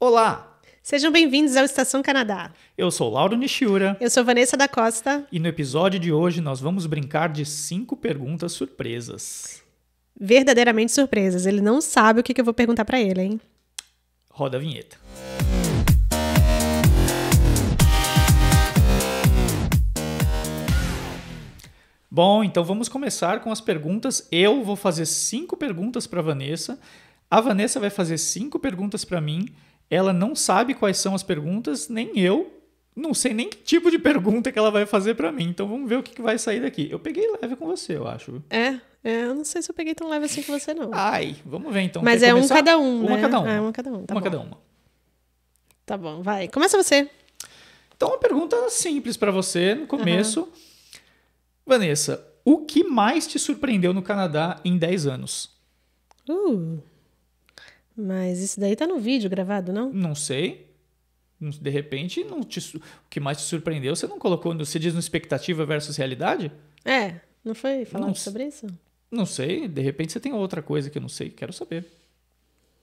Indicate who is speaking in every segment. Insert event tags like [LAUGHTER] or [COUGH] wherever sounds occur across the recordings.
Speaker 1: Olá,
Speaker 2: Sejam bem-vindos ao Estação Canadá.
Speaker 1: eu sou Lauro Nishiura
Speaker 2: Eu sou Vanessa da Costa.
Speaker 1: e no episódio de hoje nós vamos brincar de cinco perguntas surpresas.
Speaker 2: Verdadeiramente surpresas. Ele não sabe o que, eu vou perguntar pra ele, hein?
Speaker 1: Roda a vinheta. Bom, então vamos começar com as perguntas. Eu vou fazer cinco perguntas para Vanessa. A Vanessa vai fazer cinco perguntas para mim. Ela não sabe quais são as perguntas, nem eu. Não sei nem que tipo de pergunta que ela vai fazer para mim. Então vamos ver o que que vai sair daqui. Eu peguei leve com você, eu acho.
Speaker 2: É, é, eu não sei se eu peguei tão leve assim com você, não.
Speaker 1: Ai, vamos ver então.
Speaker 2: Mas
Speaker 1: Quer
Speaker 2: é um
Speaker 1: começar?
Speaker 2: cada um,
Speaker 1: Uma
Speaker 2: né?
Speaker 1: cada uma.
Speaker 2: É, uma cada um. Tá
Speaker 1: uma
Speaker 2: bom.
Speaker 1: cada uma.
Speaker 2: Tá bom, vai. Começa você.
Speaker 1: Então, uma pergunta simples para você no começo. Vanessa, o que mais te surpreendeu no Canadá em 10 anos?
Speaker 2: Uh. Mas isso daí tá no vídeo gravado, não?
Speaker 1: Não sei. De repente, não te o que mais te surpreendeu, você não colocou, você diz no expectativa versus realidade?
Speaker 2: É, não foi falado
Speaker 1: Não
Speaker 2: sobre isso?
Speaker 1: Não sei, de repente você tem outra coisa que eu não sei, quero saber.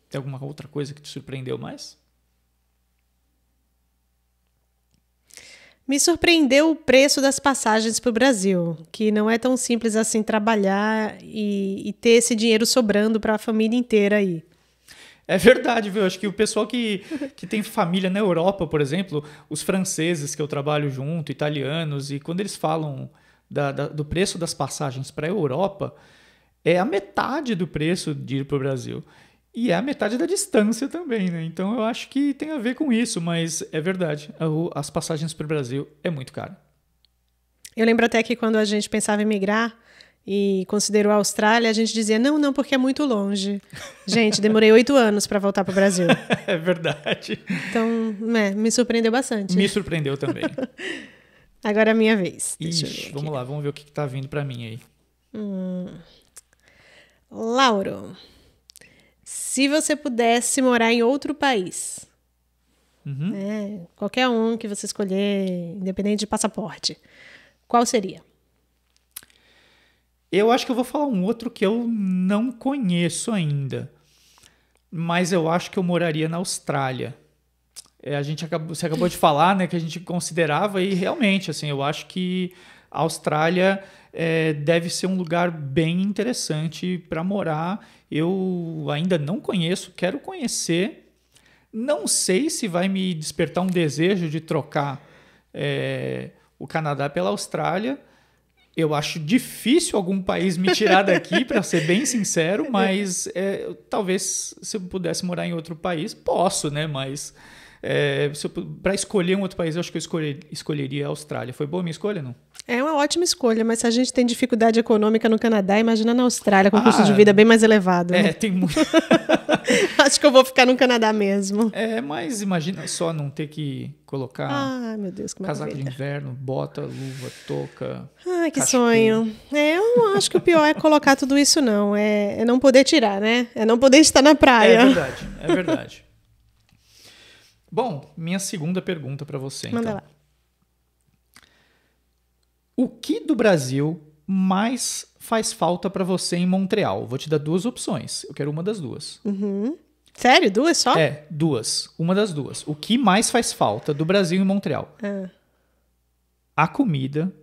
Speaker 1: Tem alguma outra coisa que te surpreendeu mais?
Speaker 2: Me surpreendeu o preço das passagens para o Brasil, que não é tão simples assim trabalhar e, e ter esse dinheiro sobrando para a família inteira aí.
Speaker 1: É verdade, viu? Acho que o pessoal que, que tem família na Europa, por exemplo, os franceses que eu trabalho junto, italianos, e quando eles falam da- da- do preço das passagens para a Europa, é a metade do preço de ir para o Brasil. E é a metade da distância também, né? Então eu acho que tem a ver com isso, mas é verdade. As passagens para o Brasil é muito caro.
Speaker 2: Eu lembro até que quando a gente pensava em migrar e considerou a Austrália, a gente dizia: não, não, porque é muito longe. Gente, demorei oito anos para voltar para o Brasil. [LAUGHS]
Speaker 1: É verdade.
Speaker 2: Então, é, me surpreendeu bastante.
Speaker 1: Me surpreendeu também. [LAUGHS]
Speaker 2: Agora é a minha vez.
Speaker 1: Ixi, vamos lá, vamos ver o que, que tá vindo para mim aí.
Speaker 2: Lauro, se você pudesse morar em outro país,
Speaker 1: Uhum.
Speaker 2: né, qualquer um que você escolher, independente de passaporte, qual seria?
Speaker 1: Eu acho que eu vou falar um outro que eu não conheço ainda. Mas eu acho que eu moraria na Austrália. É, a gente acabou, você acabou de falar, né, que a gente considerava e realmente, assim, eu acho que a Austrália é, deve ser um lugar bem interessante para morar. Eu ainda não conheço, quero conhecer. Não sei se vai me despertar um desejo de trocar é, o Canadá pela Austrália. Eu acho difícil algum país me tirar daqui, para ser bem sincero, [LAUGHS] mas é, talvez se eu pudesse morar em outro país, posso, né? Mas para escolher um outro país, eu acho que eu escolher- escolheria a Austrália. Foi boa a minha escolha, não?
Speaker 2: É uma ótima escolha, mas se a gente tem dificuldade econômica no Canadá, imagina na Austrália, com custo
Speaker 1: Ah,
Speaker 2: de vida bem mais elevado.
Speaker 1: É, tem muito. [LAUGHS]
Speaker 2: Acho que eu vou ficar no Canadá mesmo.
Speaker 1: É, mas imagina só não ter que colocar
Speaker 2: Ai, meu Deus, que
Speaker 1: casaco de
Speaker 2: maravilha.
Speaker 1: inverno, bota, luva, touca.
Speaker 2: Ai, que
Speaker 1: cachecol.
Speaker 2: sonho. É, eu não acho que o pior é colocar tudo isso, não. É, é não poder tirar, né? É não poder estar na
Speaker 1: É
Speaker 2: praia.
Speaker 1: verdade, é verdade. Bom, minha segunda pergunta para você,
Speaker 2: Manda
Speaker 1: então.
Speaker 2: lá.
Speaker 1: O que do Brasil mais faz falta para você em Montreal? Vou te dar duas opções. Eu quero uma das duas.
Speaker 2: Uhum. Sério? Duas só?
Speaker 1: É, duas. Uma das duas. O que mais faz falta do Brasil em Montreal?
Speaker 2: Ah.
Speaker 1: A comida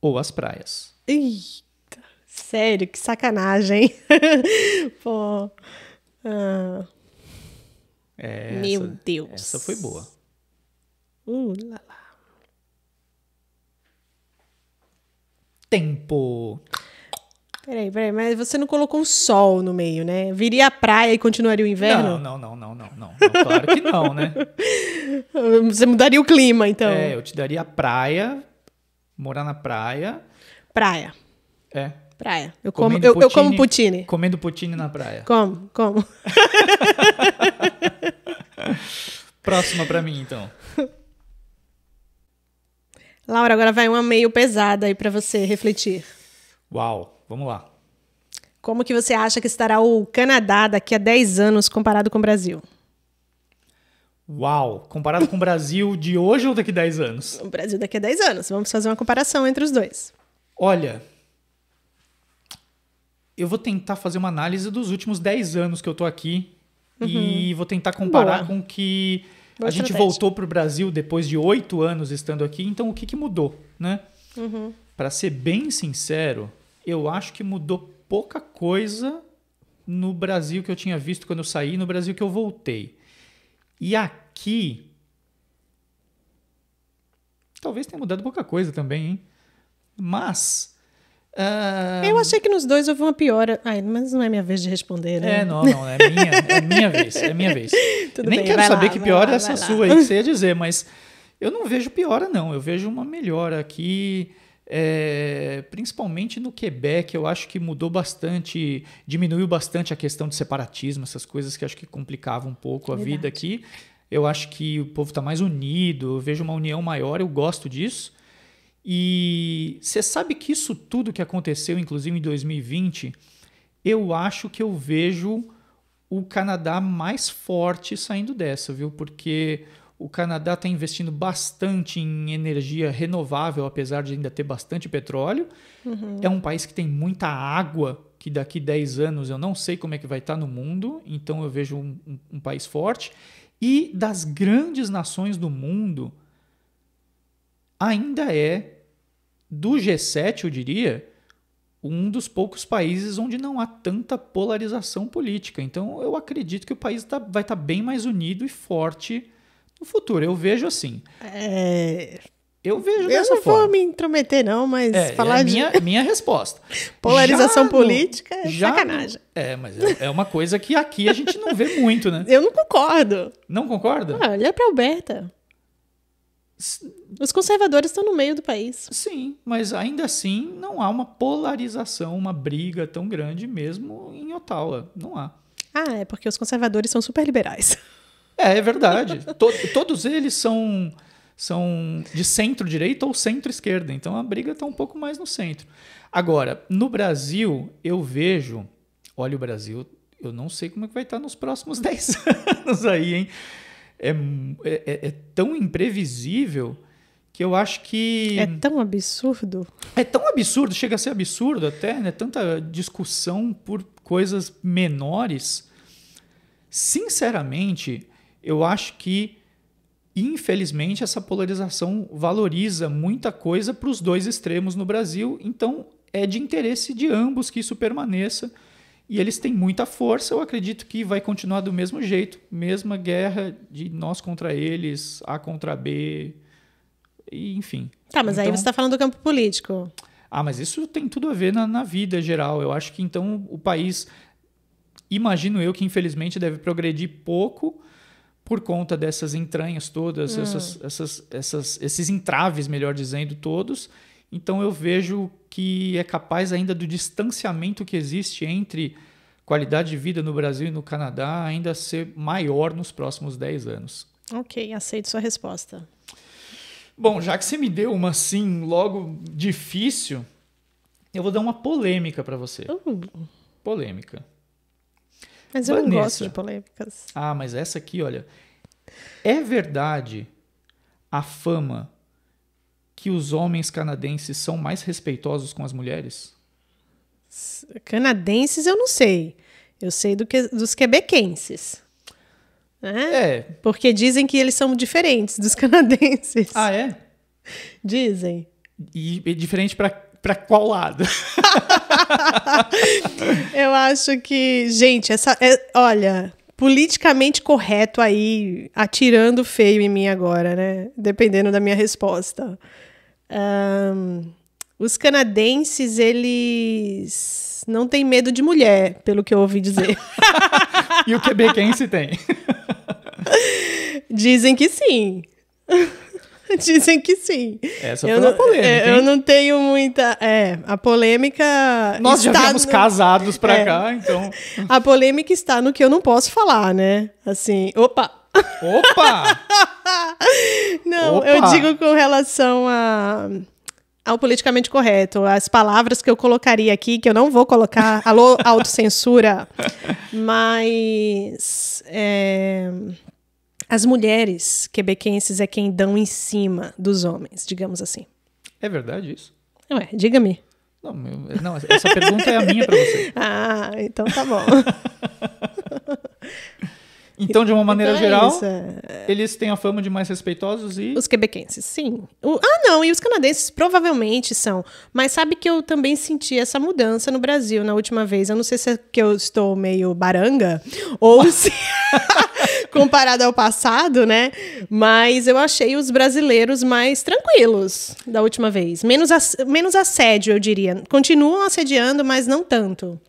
Speaker 1: ou as praias?
Speaker 2: Eita, sério, que sacanagem. [LAUGHS] Pô. Ah,
Speaker 1: É,
Speaker 2: meu Deus.
Speaker 1: Essa foi boa.
Speaker 2: Uh, lá, lá.
Speaker 1: Tempo.
Speaker 2: Peraí, peraí, mas você não colocou o sol no meio, né? Viria a praia e continuaria o inverno?
Speaker 1: Não, não, não, não, não, não. Não, Claro que não, né? [LAUGHS]
Speaker 2: Você mudaria o clima, então.
Speaker 1: É, eu te daria a praia, morar na praia.
Speaker 2: Praia.
Speaker 1: É.
Speaker 2: Praia. Eu como, eu, eu como
Speaker 1: poutine. Comendo poutine na praia.
Speaker 2: Como, como. [LAUGHS]
Speaker 1: Próxima pra mim, então. [LAUGHS]
Speaker 2: Laura, agora vai uma meio pesada aí pra você refletir.
Speaker 1: Uau, vamos lá.
Speaker 2: Como que você acha que estará o Canadá daqui a 10 anos comparado com o Brasil?
Speaker 1: Uau, comparado com o Brasil de hoje ou daqui 10 anos?
Speaker 2: O Brasil daqui a 10 anos. Vamos fazer uma comparação entre os dois.
Speaker 1: Olha, eu vou tentar fazer uma análise dos últimos 10 anos que eu tô aqui e vou tentar comparar
Speaker 2: Boa.
Speaker 1: com o que
Speaker 2: Boa
Speaker 1: a gente
Speaker 2: estratégia.
Speaker 1: voltou para o Brasil depois de oito anos estando aqui. Então, o que, que mudou, né?
Speaker 2: Uhum.
Speaker 1: Para ser bem sincero, eu acho que mudou pouca coisa no Brasil que eu tinha visto quando eu saí, no Brasil que eu voltei. E aqui. Talvez tenha mudado pouca coisa também, hein? Mas. Ah,
Speaker 2: Eu achei que nos dois houve uma piora. Ai, mas não é minha vez de responder, né?
Speaker 1: É, não, não, é minha, é minha vez, é minha vez. [LAUGHS]
Speaker 2: Tudo
Speaker 1: Nem
Speaker 2: bem,
Speaker 1: quero saber
Speaker 2: lá,
Speaker 1: que piora
Speaker 2: lá,
Speaker 1: é essa sua aí que você ia dizer, mas eu não vejo piora, não. Eu vejo uma melhora aqui, é, principalmente no Quebec. Eu acho que mudou bastante, diminuiu bastante a questão de separatismo, essas coisas que acho que complicavam um pouco a
Speaker 2: Verdade.
Speaker 1: vida aqui. Eu acho que o povo está mais unido, eu vejo uma união maior, eu gosto disso. E você sabe que isso tudo que aconteceu, inclusive em 2020, eu acho que eu vejo o Canadá mais forte saindo dessa, viu? Porque o Canadá está investindo bastante em energia renovável, apesar de ainda ter bastante petróleo. É um país que tem muita água, que daqui 10 anos eu não sei como é que vai estar no mundo, então eu vejo um, um- um país forte. E das grandes nações do mundo, ainda é, do G7, eu diria, um dos poucos países onde não há tanta polarização política. Então, eu acredito que o país tá- vai estar bem mais unido e forte no futuro. Eu vejo assim.
Speaker 2: É,
Speaker 1: Eu vejo
Speaker 2: eu não
Speaker 1: forma.
Speaker 2: vou me intrometer, não, mas
Speaker 1: É,
Speaker 2: falar
Speaker 1: é
Speaker 2: de
Speaker 1: minha, minha resposta. [LAUGHS]
Speaker 2: polarização
Speaker 1: Já no-
Speaker 2: política é
Speaker 1: já no-
Speaker 2: sacanagem.
Speaker 1: é, mas é, é uma coisa que aqui a gente não vê muito, né? [LAUGHS]
Speaker 2: Eu não concordo.
Speaker 1: Não concorda?
Speaker 2: Ah, olha pra Alberta. Os conservadores estão no meio do país.
Speaker 1: Sim, mas ainda assim não há uma polarização, uma briga tão grande mesmo em Ottawa. Não há.
Speaker 2: Ah, é porque os conservadores são super liberais.
Speaker 1: É, é verdade. To- todos eles são, são de centro-direita ou centro-esquerda, então a briga está um pouco mais no centro. Agora, no Brasil, eu vejo. Olha, o Brasil, eu não sei como é que vai estar nos próximos [LAUGHS] 10 anos aí, hein? É, é, é- é tão imprevisível que eu acho que.
Speaker 2: É tão absurdo.
Speaker 1: É tão absurdo, chega a ser absurdo até, né? Tanta discussão por coisas menores. Sinceramente, eu acho que, infelizmente, essa polarização valoriza muita coisa para os dois extremos no Brasil. Então, é de interesse de ambos que isso permaneça. E eles têm muita força. Eu acredito que vai continuar do mesmo jeito. Mesma guerra de nós contra eles, A contra B. E, enfim.
Speaker 2: Tá, mas aí
Speaker 1: Então-
Speaker 2: você tá falando do campo político.
Speaker 1: ah, mas isso tem tudo a ver na, na vida geral. Eu acho que então o país, imagino eu que infelizmente deve progredir pouco por conta dessas entranhas todas, essas, essas, essas, esses entraves, melhor dizendo, todos. Então eu vejo que é capaz ainda do distanciamento que existe entre qualidade de vida no Brasil e no Canadá ainda ser maior nos próximos 10 anos.
Speaker 2: Ok, aceito sua resposta.
Speaker 1: Bom, já que você me deu uma assim logo difícil, eu vou dar uma polêmica para você.
Speaker 2: Uh,
Speaker 1: Polêmica.
Speaker 2: mas eu não
Speaker 1: Vanessa.
Speaker 2: gosto de polêmicas.
Speaker 1: Ah, mas essa aqui, olha. É verdade a fama que os homens canadenses são mais respeitosos com as mulheres?
Speaker 2: Canadenses eu não sei. Eu sei do que, dos quebequenses. Né?
Speaker 1: É.
Speaker 2: Porque dizem que eles são diferentes dos [LAUGHS] canadenses.
Speaker 1: Ah, é?
Speaker 2: Dizem.
Speaker 1: E, e diferente para para qual lado? [LAUGHS]
Speaker 2: Eu acho que, gente, essa, é- olha, politicamente correto aí, atirando feio em mim agora, né? Dependendo da minha resposta. Ahn, os canadenses, eles não têm medo de mulher, pelo que eu ouvi dizer. [LAUGHS]
Speaker 1: e o quebequense tem? [LAUGHS]
Speaker 2: Dizem que sim. [LAUGHS] Dizem que sim.
Speaker 1: Essa
Speaker 2: eu
Speaker 1: foi
Speaker 2: não,
Speaker 1: uma polêmica,
Speaker 2: é, eu
Speaker 1: hein?
Speaker 2: não tenho muita. É, a polêmica.
Speaker 1: Nós já viemos
Speaker 2: no-
Speaker 1: casados para
Speaker 2: É.
Speaker 1: cá, então...
Speaker 2: A polêmica está no que eu não posso falar, né? Assim, opa!
Speaker 1: Opa! [LAUGHS]
Speaker 2: Não,
Speaker 1: Opa!
Speaker 2: eu digo com relação a, ao politicamente correto. As palavras que eu colocaria aqui, que eu não vou colocar, [LAUGHS] alô, autocensura, mas é, as mulheres quebequenses é quem dão em cima dos homens, digamos assim.
Speaker 1: É verdade isso?
Speaker 2: Ué, diga-me.
Speaker 1: Não, não, essa pergunta é a minha para você. [LAUGHS]
Speaker 2: Ah, então tá bom.
Speaker 1: Então, de uma maneira
Speaker 2: Então é
Speaker 1: geral,
Speaker 2: é.
Speaker 1: eles têm a fama de mais respeitosos e.
Speaker 2: Os quebequenses, sim. O- ah, não, e os canadenses provavelmente são. Mas sabe que eu também senti essa mudança no Brasil na última vez. Eu não sei se é que eu estou meio baranga ou [LAUGHS] se. [LAUGHS] comparado ao passado, né? Mas eu achei os brasileiros mais tranquilos da última vez. Menos, ass- menos assédio, eu diria. Continuam assediando, mas não tanto.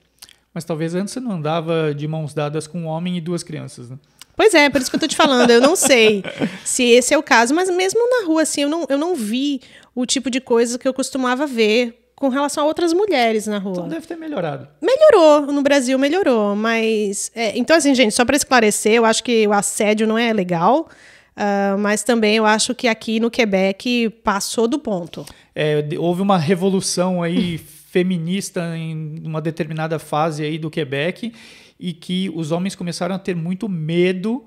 Speaker 1: Mas talvez antes você não andava de mãos dadas com um homem e duas crianças, né?
Speaker 2: Pois é, por isso que eu tô te falando. Eu não sei [LAUGHS] se esse é o caso, mas mesmo na rua, assim, eu não, eu não vi o tipo de coisa que eu costumava ver com relação a outras mulheres na rua.
Speaker 1: Então deve ter melhorado.
Speaker 2: Melhorou, no Brasil melhorou, mas. é, então, assim, gente, só para esclarecer, eu acho que o assédio não é legal, ah, mas também eu acho que aqui no Quebec passou do ponto.
Speaker 1: É, houve uma revolução aí [LAUGHS] feminista em uma determinada fase aí do Quebec e que os homens começaram a ter muito medo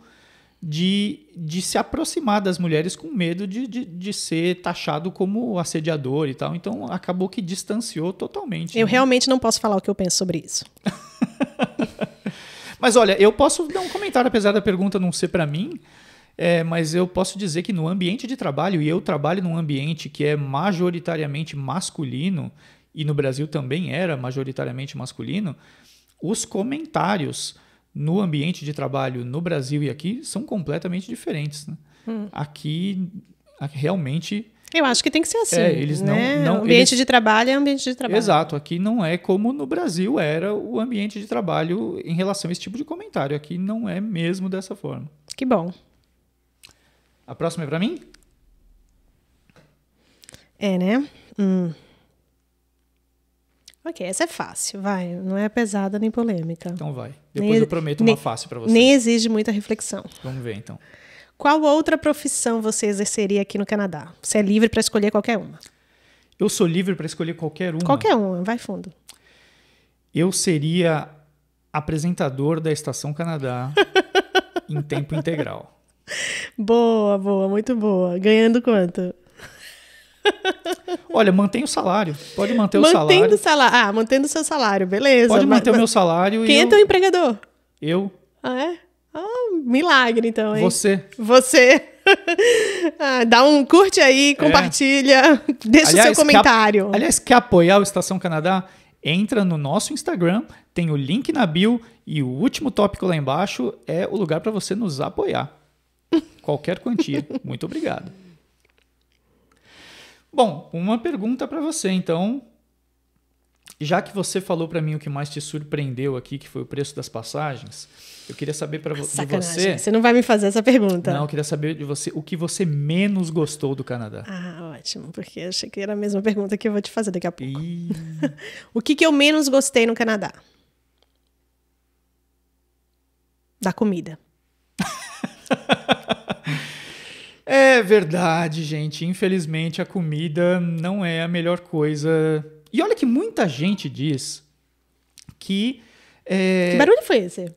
Speaker 1: de, de se aproximar das mulheres com medo de, de, de ser taxado como assediador e tal. Então acabou que distanciou totalmente.
Speaker 2: Eu
Speaker 1: né?
Speaker 2: realmente não posso falar o que eu penso sobre isso. [LAUGHS]
Speaker 1: Mas olha, eu posso dar um comentário, apesar da pergunta não ser para mim, é, mas eu posso dizer que no ambiente de trabalho, e eu trabalho num ambiente que é majoritariamente masculino, e no Brasil também era majoritariamente masculino, os comentários no ambiente de trabalho no Brasil e aqui são completamente diferentes. né? Aqui, aqui realmente
Speaker 2: Eu acho que tem que ser assim.
Speaker 1: É, eles não-
Speaker 2: né?
Speaker 1: não-
Speaker 2: ambiente
Speaker 1: eles-
Speaker 2: de trabalho é ambiente de trabalho.
Speaker 1: Exato, aqui não é como no Brasil era o ambiente de trabalho em relação a esse tipo de comentário. Aqui não é mesmo dessa forma.
Speaker 2: Que bom.
Speaker 1: A próxima é para mim?
Speaker 2: É, né? Hum. Ok, essa é fácil, vai. Não é pesada nem polêmica.
Speaker 1: Então vai. Depois
Speaker 2: Nem-
Speaker 1: eu prometo
Speaker 2: nem-
Speaker 1: uma fácil para você.
Speaker 2: Nem exige muita reflexão.
Speaker 1: Vamos ver então.
Speaker 2: Qual outra profissão você exerceria aqui no Canadá? Você é livre para escolher qualquer uma.
Speaker 1: Eu sou livre para escolher qualquer uma.
Speaker 2: Qualquer uma, vai fundo.
Speaker 1: Eu seria apresentador da Estação Canadá [LAUGHS] em tempo integral.
Speaker 2: Boa, boa, muito boa. Ganhando quanto?
Speaker 1: Olha, mantém o salário. Pode manter o
Speaker 2: mantendo
Speaker 1: salário.
Speaker 2: o salário. Ah, mantendo o seu salário, beleza.
Speaker 1: Pode
Speaker 2: Mas-
Speaker 1: manter o
Speaker 2: mas
Speaker 1: meu salário
Speaker 2: Quem
Speaker 1: e
Speaker 2: é
Speaker 1: eu,
Speaker 2: teu empregador?
Speaker 1: eu,
Speaker 2: Ah, é? Ah, milagre, então, hein?
Speaker 1: você.
Speaker 2: Você. [LAUGHS] Ah, dá um curte aí, compartilha, [LAUGHS] deixa o seu
Speaker 1: quer-
Speaker 2: comentário.
Speaker 1: aliás, quer apoiar o Estação Canadá? Entra no nosso Instagram, tem o link na bio e o último tópico lá embaixo é o lugar para você nos apoiar. [LAUGHS] Qualquer quantia. Muito obrigado. Bom, uma pergunta para você, então. Já que você falou para mim o que mais te surpreendeu aqui, que foi o preço das passagens, eu queria saber para
Speaker 2: Sacanagem.
Speaker 1: você.
Speaker 2: Você não vai me fazer essa pergunta.
Speaker 1: Não, eu queria saber de você o que você menos gostou do Canadá.
Speaker 2: Ah, ótimo, porque eu achei que era a mesma pergunta que eu vou te fazer daqui a pouco.
Speaker 1: Ih, [LAUGHS]
Speaker 2: O que, que eu menos gostei no Canadá? Da comida.
Speaker 1: É verdade, gente. Infelizmente, a comida não é a melhor coisa. E olha que muita gente diz que. é,
Speaker 2: Que barulho foi esse?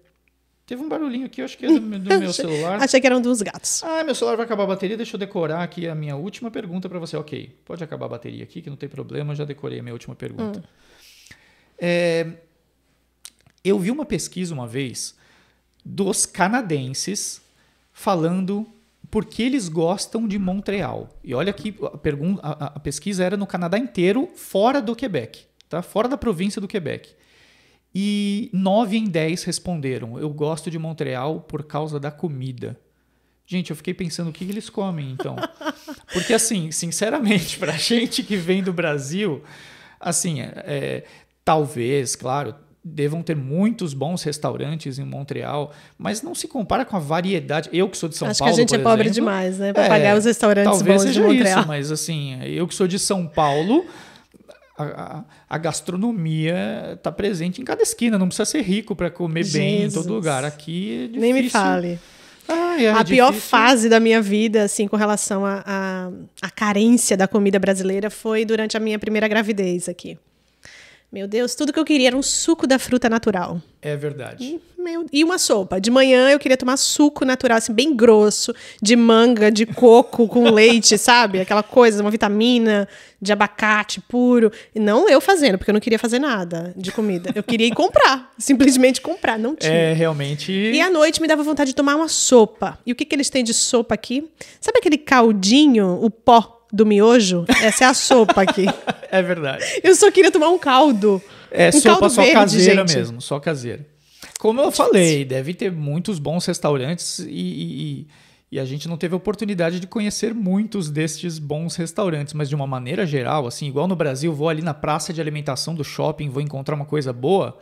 Speaker 1: Teve um barulhinho aqui, eu acho que é do, meu- do meu [LAUGHS] celular.
Speaker 2: Achei que era um dos gatos.
Speaker 1: Ah, meu celular vai acabar a bateria. Deixa eu decorar aqui a minha última pergunta para você. Ok, pode acabar a bateria aqui, que não tem problema. Já decorei a minha última pergunta. É, eu vi uma pesquisa uma vez dos canadenses falando por que eles gostam de Montreal. E olha que a, pergun- a- a- pesquisa era no Canadá inteiro, fora do Quebec, tá? fora da província do Quebec. E 9 em 10 responderam: Eu gosto de Montreal por causa da comida. Gente, eu fiquei pensando o que eles comem, então. [LAUGHS] Porque, assim, sinceramente, [LAUGHS] pra gente que vem do Brasil, assim, é, é, talvez, claro, devam ter muitos bons restaurantes em Montreal, mas não se compara com a variedade. Eu que sou de São
Speaker 2: Acho
Speaker 1: Paulo.
Speaker 2: que a gente é pobre
Speaker 1: exemplo,
Speaker 2: demais, né? Pra
Speaker 1: é,
Speaker 2: pagar os restaurantes
Speaker 1: talvez
Speaker 2: bons de
Speaker 1: seja
Speaker 2: Montreal.
Speaker 1: Isso, mas assim, eu que sou de São Paulo, a, a- a gastronomia está presente em cada esquina. Não precisa ser rico para comer bem em todo
Speaker 2: Jesus.
Speaker 1: lugar. Aqui é difícil.
Speaker 2: Nem me fale.
Speaker 1: É
Speaker 2: a pior
Speaker 1: difícil.
Speaker 2: fase da minha vida, assim, com relação à carência da comida brasileira foi durante a minha primeira gravidez aqui. Meu Deus, tudo que eu queria era um suco da fruta natural.
Speaker 1: É verdade.
Speaker 2: Meu- e uma sopa. De manhã eu queria tomar suco natural, assim, bem grosso, de manga, de coco com [LAUGHS] leite, sabe? Aquela coisa, uma vitamina, de abacate puro. E não eu fazendo, porque eu não queria fazer nada de comida. Eu queria ir comprar, [LAUGHS] simplesmente comprar, não tinha.
Speaker 1: É, realmente.
Speaker 2: E à noite me dava vontade de tomar uma sopa. E o que, que eles têm de sopa aqui? Sabe aquele caldinho, o pó do miojo? Essa é a sopa aqui.
Speaker 1: É verdade.
Speaker 2: Eu só queria tomar um caldo.
Speaker 1: É
Speaker 2: um
Speaker 1: sopa
Speaker 2: caldo
Speaker 1: só
Speaker 2: verde,
Speaker 1: caseira
Speaker 2: gente.
Speaker 1: mesmo, só caseira. Como eu falei, deve ter muitos bons restaurantes e, e- e- a gente não teve a oportunidade de conhecer muitos destes bons restaurantes, mas de uma maneira geral, assim, igual no Brasil, vou ali na praça de alimentação do shopping, vou encontrar uma coisa boa.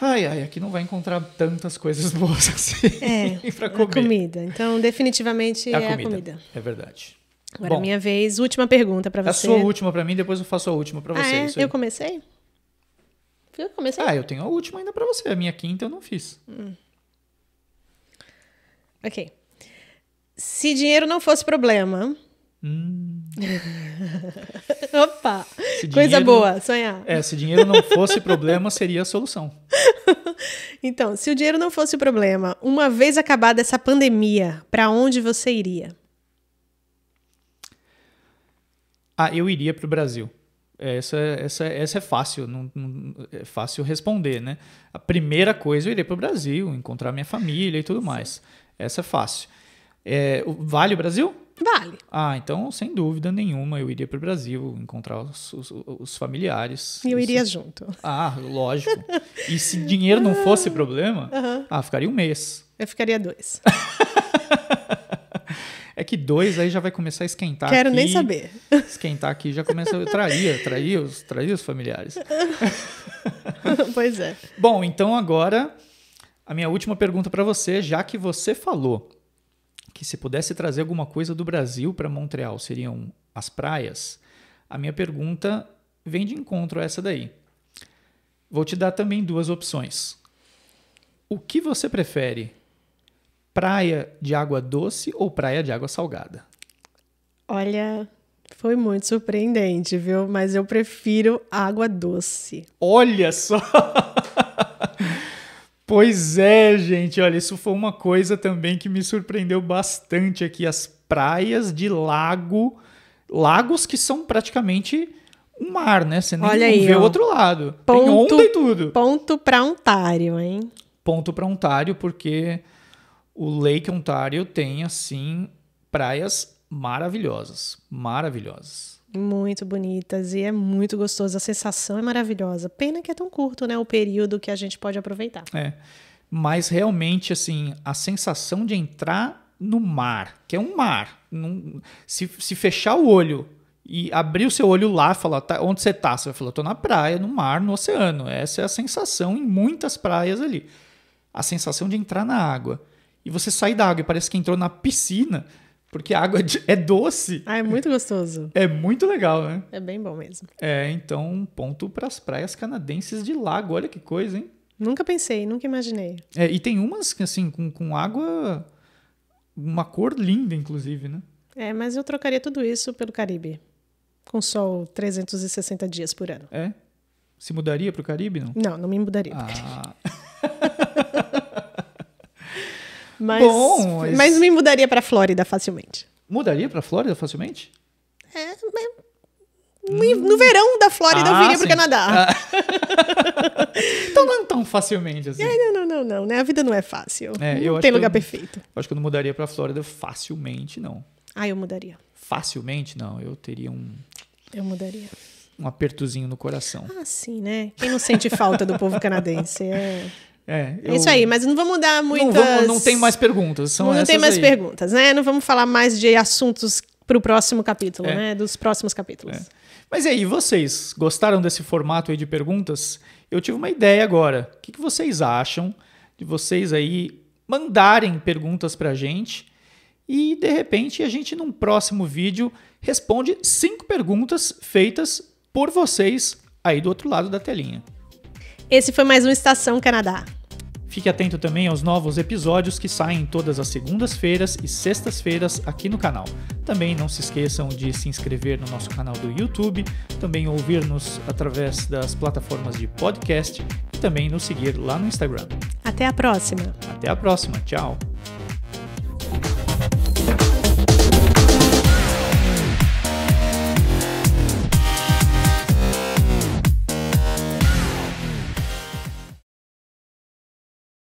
Speaker 1: Ai, ai, aqui não vai encontrar tantas coisas [LAUGHS] boas assim
Speaker 2: É, [LAUGHS]
Speaker 1: pra
Speaker 2: a
Speaker 1: comer.
Speaker 2: comida. Então, definitivamente
Speaker 1: É
Speaker 2: é
Speaker 1: a
Speaker 2: a
Speaker 1: comida.
Speaker 2: comida.
Speaker 1: É verdade.
Speaker 2: Agora,
Speaker 1: Bom,
Speaker 2: minha vez. Última pergunta pra
Speaker 1: a
Speaker 2: você.
Speaker 1: sua última pra mim, depois eu faço a última pra
Speaker 2: ah,
Speaker 1: você.
Speaker 2: é? Eu comecei? Eu comecei?
Speaker 1: Ah, eu tenho a última ainda pra você. A minha quinta eu não fiz.
Speaker 2: Ok. Se dinheiro não fosse problema. [LAUGHS] Opa!
Speaker 1: Se
Speaker 2: Coisa
Speaker 1: dinheiro-
Speaker 2: boa, sonhar.
Speaker 1: É, se dinheiro não fosse problema, seria a solução. [LAUGHS]
Speaker 2: Então, se o dinheiro não fosse problema, uma vez acabada essa pandemia, pra onde você iria?
Speaker 1: Ah, eu iria para o Brasil. Essa, essa, essa é fácil, não, não- é fácil responder, né? A primeira coisa, eu iria para o Brasil, encontrar minha família e tudo mais. Essa é fácil. É, vale o Brasil?
Speaker 2: Vale.
Speaker 1: Ah, então, sem dúvida nenhuma, eu iria para o Brasil, encontrar os, os- os familiares.
Speaker 2: E eu
Speaker 1: Isso-
Speaker 2: iria junto.
Speaker 1: Ah, lógico. E se dinheiro não fosse [LAUGHS] problema, ah, ficaria um mês.
Speaker 2: Eu ficaria dois. [LAUGHS]
Speaker 1: É que dois aí já vai começar a esquentar
Speaker 2: Quero nem
Speaker 1: aqui.
Speaker 2: saber.
Speaker 1: Esquentar aqui já começa a trair, trair os, trair os familiares. [LAUGHS]
Speaker 2: pois é.
Speaker 1: Bom, então agora a minha última pergunta para você, já que você falou que se pudesse trazer alguma coisa do Brasil para Montreal seriam as praias, a minha pergunta vem de encontro a essa daí. Vou te dar também duas opções. O que você prefere? Praia de água doce ou praia de água salgada?
Speaker 2: Olha, foi muito surpreendente, viu? Mas eu prefiro água doce.
Speaker 1: Olha só! [LAUGHS] pois é, gente, olha, isso foi uma coisa também que me surpreendeu bastante aqui. As praias de lago, lagos que são praticamente um mar, né? Você nem
Speaker 2: Olha aí,
Speaker 1: vê o outro lado.
Speaker 2: Ponto-
Speaker 1: Tem onda e tudo.
Speaker 2: Ponto pra Ontário, hein?
Speaker 1: Ponto para Ontário, porque o Lake Ontário tem, assim, praias maravilhosas. Maravilhosas.
Speaker 2: Muito bonitas e é muito gostoso. A sensação é maravilhosa. Pena que é tão curto, né? O período que a gente pode aproveitar.
Speaker 1: É. Mas realmente, assim, a sensação de entrar no mar, que é um mar. não- se, se fechar o olho e abrir o seu olho lá, falar, tá, onde você tá? Você vai falar, tô na praia, no mar, no oceano. Essa é a sensação em muitas praias ali. A sensação de entrar na água. E você sai da água e parece que entrou na piscina, porque a água [LAUGHS] é doce.
Speaker 2: Ah, é muito gostoso.
Speaker 1: É muito legal, né?
Speaker 2: É bem bom mesmo.
Speaker 1: É, então, um ponto para as praias canadenses de lago. Olha que coisa, hein?
Speaker 2: Nunca pensei, nunca imaginei.
Speaker 1: É, e tem umas que, assim, com, com água. Uma cor linda, inclusive, né?
Speaker 2: É, mas eu trocaria tudo isso pelo Caribe. Com sol 360 dias por ano.
Speaker 1: É. Se mudaria para o Caribe, não?
Speaker 2: Não, não me mudaria.
Speaker 1: Ah, [LAUGHS]
Speaker 2: mas,
Speaker 1: bom, mas-
Speaker 2: mas me mudaria pra Flórida facilmente.
Speaker 1: mudaria para Flórida facilmente?
Speaker 2: É, mas no, verão da Flórida eu
Speaker 1: Ah,
Speaker 2: viria pro
Speaker 1: sim.
Speaker 2: Canadá. [LAUGHS]
Speaker 1: Então não tão facilmente assim.
Speaker 2: É, não, não, não, não, né? A vida não é fácil.
Speaker 1: É,
Speaker 2: não
Speaker 1: eu
Speaker 2: tem lugar
Speaker 1: eu-
Speaker 2: perfeito.
Speaker 1: Acho que eu não mudaria para Flórida facilmente, não.
Speaker 2: Ah, eu mudaria.
Speaker 1: Facilmente, não. Eu teria um,
Speaker 2: Eu mudaria.
Speaker 1: um apertozinho no coração.
Speaker 2: Ah, sim, né? Quem não sente falta do povo canadense? É,
Speaker 1: É,
Speaker 2: é isso aí, mas não vamos dar
Speaker 1: Não,
Speaker 2: muitas...
Speaker 1: vamos- não tem mais perguntas. São
Speaker 2: não tem mais
Speaker 1: aí.
Speaker 2: perguntas, né? Não vamos falar mais de assuntos pro próximo capítulo,
Speaker 1: É.
Speaker 2: né? Dos próximos capítulos.
Speaker 1: É. Mas e aí, vocês gostaram desse formato aí de perguntas? Eu tive uma ideia agora. O que, que vocês acham de vocês aí mandarem perguntas pra gente e, de repente, a gente, num próximo vídeo, responde cinco perguntas feitas por vocês aí do outro lado da telinha.
Speaker 2: Esse foi mais um Estação Canadá.
Speaker 1: Fique atento também aos novos episódios que saem todas as segundas-feiras e sextas-feiras aqui no canal. Também não se esqueçam de se inscrever no nosso canal do YouTube, também ouvir-nos através das plataformas de podcast e também nos seguir lá no Instagram.
Speaker 2: Até a próxima.
Speaker 1: Até a próxima. Tchau.